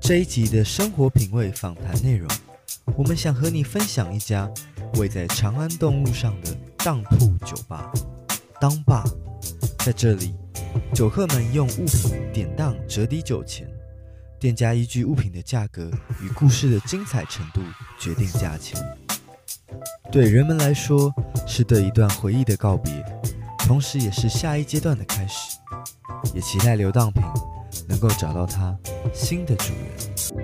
这一集的生活品味访谈内容，我们想和你分享一家位在长安东路上的当铺酒吧——当吧。在这里，酒客们用物品典当折抵酒钱，店家依据物品的价格与故事的精彩程度决定价钱。对人们来说，是对一段回忆的告别，同时也是下一阶段的开始。也期待留当品能够找到它新的主人。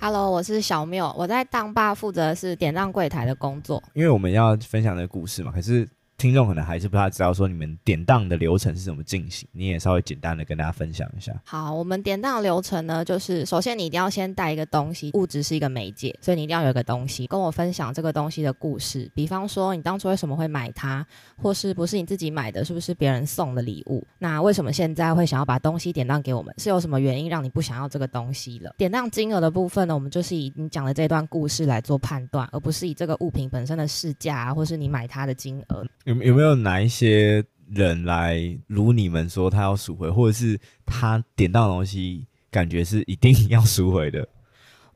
Hello，我是小缪，我在当吧负责是典当柜台的工作。因为我们要分享的故事嘛，可是。听众可能还是不太知道说你们典当的流程是怎么进行，你也稍微简单的跟大家分享一下。好，我们典当流程呢，就是首先你一定要先带一个东西，物质是一个媒介，所以你一定要有一个东西跟我分享这个东西的故事。比方说你当初为什么会买它，或是不是你自己买的，是不是别人送的礼物？那为什么现在会想要把东西典当给我们？是有什么原因让你不想要这个东西了？典当金额的部分呢，我们就是以你讲的这段故事来做判断，而不是以这个物品本身的市价啊，或是你买它的金额。有有没有哪一些人来如你们说他要赎回，或者是他点到的东西感觉是一定 要赎回的？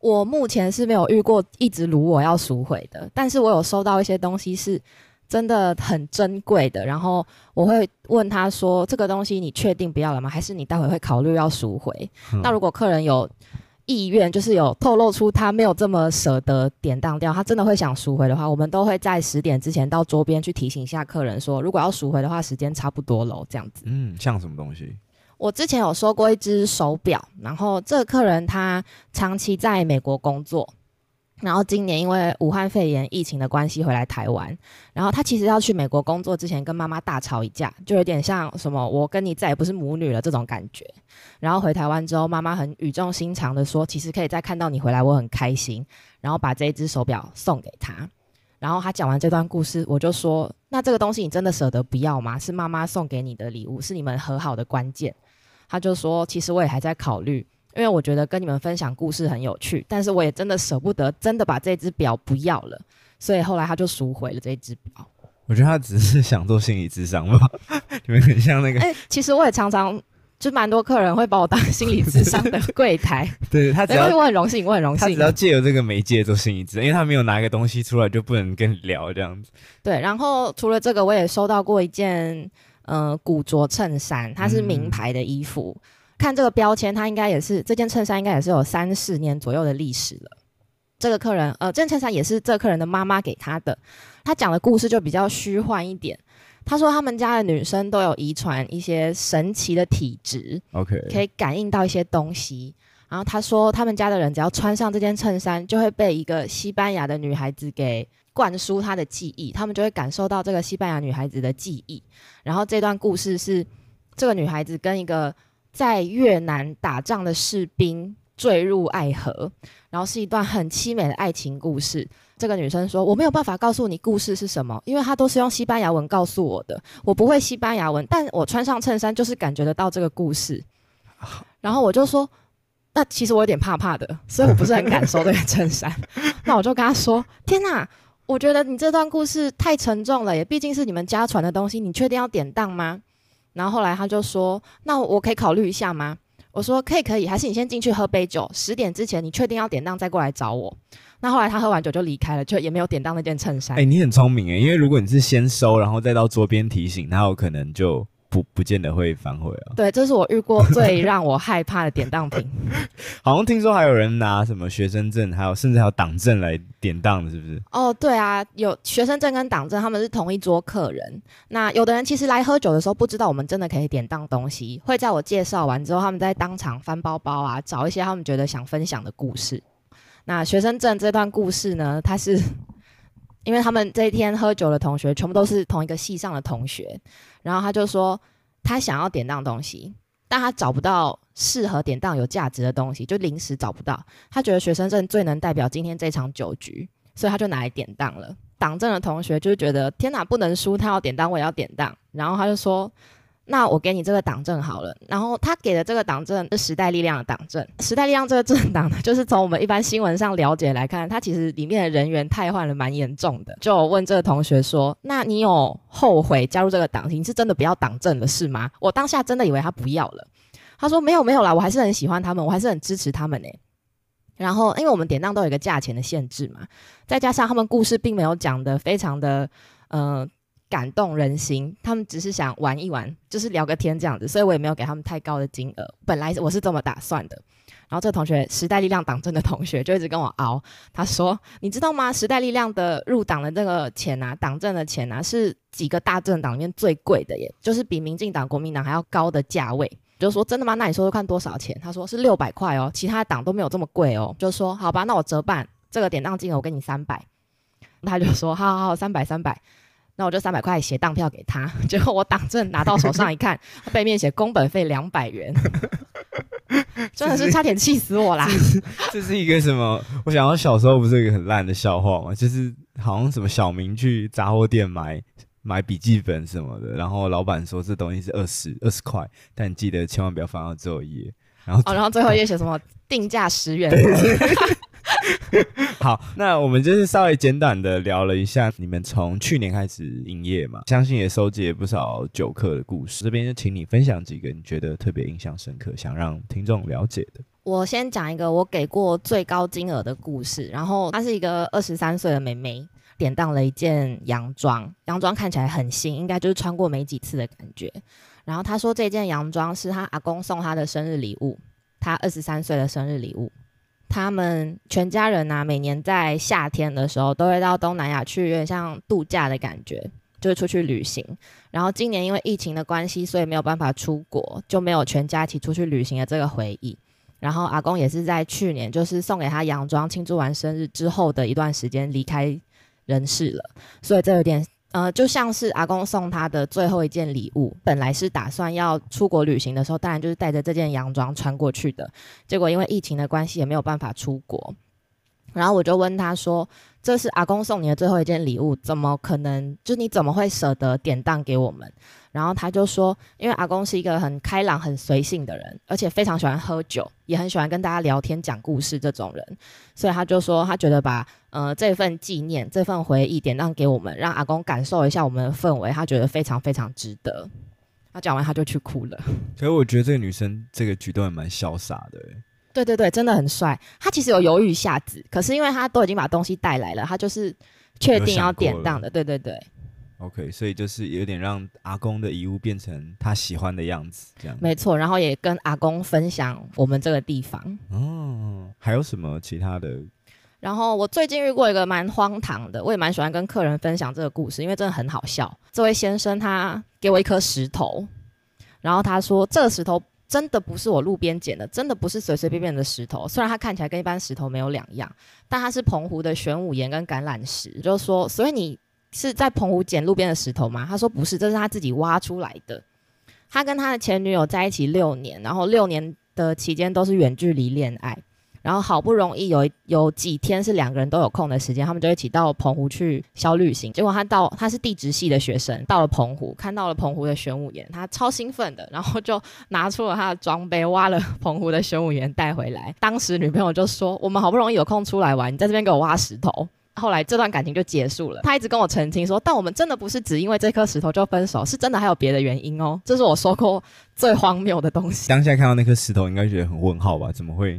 我目前是没有遇过一直如我要赎回的，但是我有收到一些东西是真的很珍贵的，然后我会问他说：“这个东西你确定不要了吗？还是你待会会考虑要赎回？”嗯。那如果客人有意愿就是有透露出他没有这么舍得典当掉，他真的会想赎回的话，我们都会在十点之前到桌边去提醒一下客人说，如果要赎回的话，时间差不多喽，这样子。嗯，像什么东西？我之前有收过一只手表，然后这个客人他长期在美国工作。然后今年因为武汉肺炎疫情的关系回来台湾，然后他其实要去美国工作之前跟妈妈大吵一架，就有点像什么我跟你再也不是母女了这种感觉。然后回台湾之后，妈妈很语重心长的说，其实可以再看到你回来，我很开心。然后把这一只手表送给他。然后他讲完这段故事，我就说，那这个东西你真的舍得不要吗？是妈妈送给你的礼物，是你们和好的关键。他就说，其实我也还在考虑。因为我觉得跟你们分享故事很有趣，但是我也真的舍不得，真的把这只表不要了，所以后来他就赎回了这只表。我觉得他只是想做心理智商吧，你们很像那个。哎、欸，其实我也常常就蛮多客人会把我当心理智商的柜台。对他只要，我很荣幸，我很荣幸。他只要借由这个媒介做心理智商，因为他没有拿一个东西出来就不能跟你聊这样子。对，然后除了这个，我也收到过一件呃古着衬衫，它是名牌的衣服。嗯看这个标签，它应该也是这件衬衫，应该也是有三四年左右的历史了。这个客人，呃，这件衬衫也是这个客人的妈妈给他的。他讲的故事就比较虚幻一点。他说他们家的女生都有遗传一些神奇的体质，OK，可以感应到一些东西。然后他说他们家的人只要穿上这件衬衫，就会被一个西班牙的女孩子给灌输她的记忆，他们就会感受到这个西班牙女孩子的记忆。然后这段故事是这个女孩子跟一个。在越南打仗的士兵坠入爱河，然后是一段很凄美的爱情故事。这个女生说：“我没有办法告诉你故事是什么，因为她都是用西班牙文告诉我的。我不会西班牙文，但我穿上衬衫就是感觉得到这个故事。”然后我就说：“那其实我有点怕怕的，所以我不是很敢收这个衬衫。”那我就跟她说：“天哪，我觉得你这段故事太沉重了，也毕竟是你们家传的东西，你确定要典当吗？”然后后来他就说：“那我可以考虑一下吗？”我说：“可以，可以，还是你先进去喝杯酒，十点之前你确定要典当再过来找我。”那后来他喝完酒就离开了，就也没有典当那件衬衫。哎，你很聪明哎，因为如果你是先收，然后再到桌边提醒，他有可能就。不，不见得会反悔啊。对，这是我遇过最让我害怕的典当品。好像听说还有人拿什么学生证，还有甚至还有党证来典当的，是不是？哦，对啊，有学生证跟党证，他们是同一桌客人。那有的人其实来喝酒的时候不知道我们真的可以典当东西，会在我介绍完之后，他们在当场翻包包啊，找一些他们觉得想分享的故事。那学生证这段故事呢，它是。因为他们这一天喝酒的同学全部都是同一个系上的同学，然后他就说他想要典当东西，但他找不到适合典当有价值的东西，就临时找不到。他觉得学生证最能代表今天这场酒局，所以他就拿来典当了。党政的同学就是觉得天哪，不能输，他要典当，我也要典当。然后他就说。那我给你这个党证好了，然后他给的这个党证是时代力量的党证。时代力量这个政党呢，就是从我们一般新闻上了解来看，它其实里面的人员汰换了蛮严重的。就问这个同学说：“那你有后悔加入这个党？你是真的不要党证了是吗？”我当下真的以为他不要了。他说没有没有啦，我还是很喜欢他们，我还是很支持他们呢。然后因为我们典当都有一个价钱的限制嘛，再加上他们故事并没有讲得非常的呃感动人心，他们只是想玩一玩，就是聊个天这样子，所以我也没有给他们太高的金额。本来我是这么打算的。然后这个同学时代力量党政的同学就一直跟我熬，他说：“你知道吗？时代力量的入党的这个钱啊，党政的钱啊，是几个大政党里面最贵的耶，就是比民进党、国民党还要高的价位。”就说真的吗？那你说说看多少钱？他说是六百块哦，其他党都没有这么贵哦。就说好吧，那我折半，这个典当金额我给你三百。他就说好好好，三百三百。那我就三百块写当票给他。结果我党证拿到手上一看，背面写工本费两百元。真的是差点气死我啦！这是，一个什么？我想到小时候不是一个很烂的笑话吗？就是好像什么小明去杂货店买买笔记本什么的，然后老板说这东西是二十二十块，但你记得千万不要翻到最后一页。然后哦，然后最后一页写什么？定价十元。好，那我们就是稍微简短的聊了一下你们从去年开始营业嘛，相信也收集了不少酒客的故事。这边就请你分享几个你觉得特别印象深刻、想让听众了解的。我先讲一个我给过最高金额的故事，然后她是一个二十三岁的妹妹，典当了一件洋装，洋装看起来很新，应该就是穿过没几次的感觉。然后她说这件洋装是她阿公送她的生日礼物，她二十三岁的生日礼物。他们全家人啊，每年在夏天的时候都会到东南亚去，有点像度假的感觉，就是出去旅行。然后今年因为疫情的关系，所以没有办法出国，就没有全家一起出去旅行的这个回忆。然后阿公也是在去年，就是送给他洋装，庆祝完生日之后的一段时间离开人世了，所以这有点。呃，就像是阿公送他的最后一件礼物，本来是打算要出国旅行的时候，当然就是带着这件洋装穿过去的，结果因为疫情的关系，也没有办法出国。然后我就问他说：“这是阿公送你的最后一件礼物，怎么可能？就你怎么会舍得典当给我们？”然后他就说：“因为阿公是一个很开朗、很随性的人，而且非常喜欢喝酒，也很喜欢跟大家聊天、讲故事这种人，所以他就说他觉得把呃这份纪念、这份回忆典当给我们，让阿公感受一下我们的氛围，他觉得非常非常值得。”他讲完他就去哭了。所以我觉得这个女生这个举动也蛮潇洒的。对对对，真的很帅。他其实有犹豫一下子，可是因为他都已经把东西带来了，他就是确定要典当的。对对对。OK，所以就是有点让阿公的遗物变成他喜欢的样子，这样。没错，然后也跟阿公分享我们这个地方。哦，还有什么其他的？然后我最近遇过一个蛮荒唐的，我也蛮喜欢跟客人分享这个故事，因为真的很好笑。这位先生他给我一颗石头，然后他说这个石头。真的不是我路边捡的，真的不是随随便便的石头。虽然它看起来跟一般石头没有两样，但它是澎湖的玄武岩跟橄榄石。就是说，所以你是在澎湖捡路边的石头吗？他说不是，这是他自己挖出来的。他跟他的前女友在一起六年，然后六年的期间都是远距离恋爱。然后好不容易有有几天是两个人都有空的时间，他们就一起到澎湖去小旅行。结果他到他是地质系的学生，到了澎湖看到了澎湖的玄武岩，他超兴奋的，然后就拿出了他的装备，挖了澎湖的玄武岩带回来。当时女朋友就说：“我们好不容易有空出来玩，你在这边给我挖石头。”后来这段感情就结束了。他一直跟我澄清说：“但我们真的不是只因为这颗石头就分手，是真的还有别的原因哦。”这是我说过最荒谬的东西。当下看到那颗石头，应该觉得很问号吧？怎么会？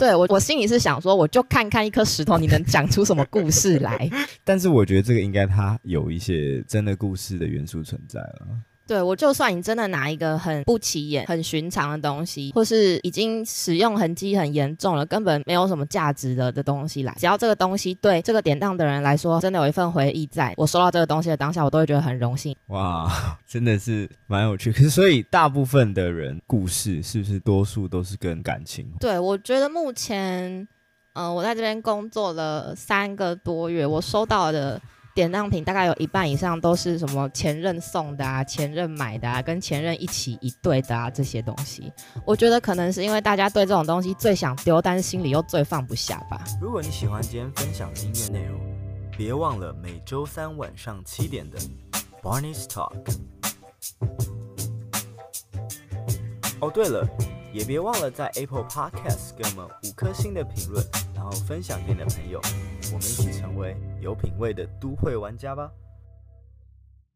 对我，我心里是想说，我就看看一颗石头，你能讲出什么故事来？但是我觉得这个应该它有一些真的故事的元素存在了。对，我就算你真的拿一个很不起眼、很寻常的东西，或是已经使用痕迹很严重了，根本没有什么价值的的东西来，只要这个东西对这个典当的人来说，真的有一份回忆在，我收到这个东西的当下，我都会觉得很荣幸。哇，真的是蛮有趣。可是，所以大部分的人故事是不是多数都是跟感情？对，我觉得目前，嗯、呃，我在这边工作了三个多月，我收到的。典当品大概有一半以上都是什么前任送的啊，前任买的啊，跟前任一起一对的啊，这些东西，我觉得可能是因为大家对这种东西最想丢，但是心里又最放不下吧。如果你喜欢今天分享的音乐内容，别忘了每周三晚上七点的 Barney's Talk。哦，对了，也别忘了在 Apple Podcast 给我们五颗星的评论，然后分享给你的朋友，我们一起成为有品味的都会玩家吧。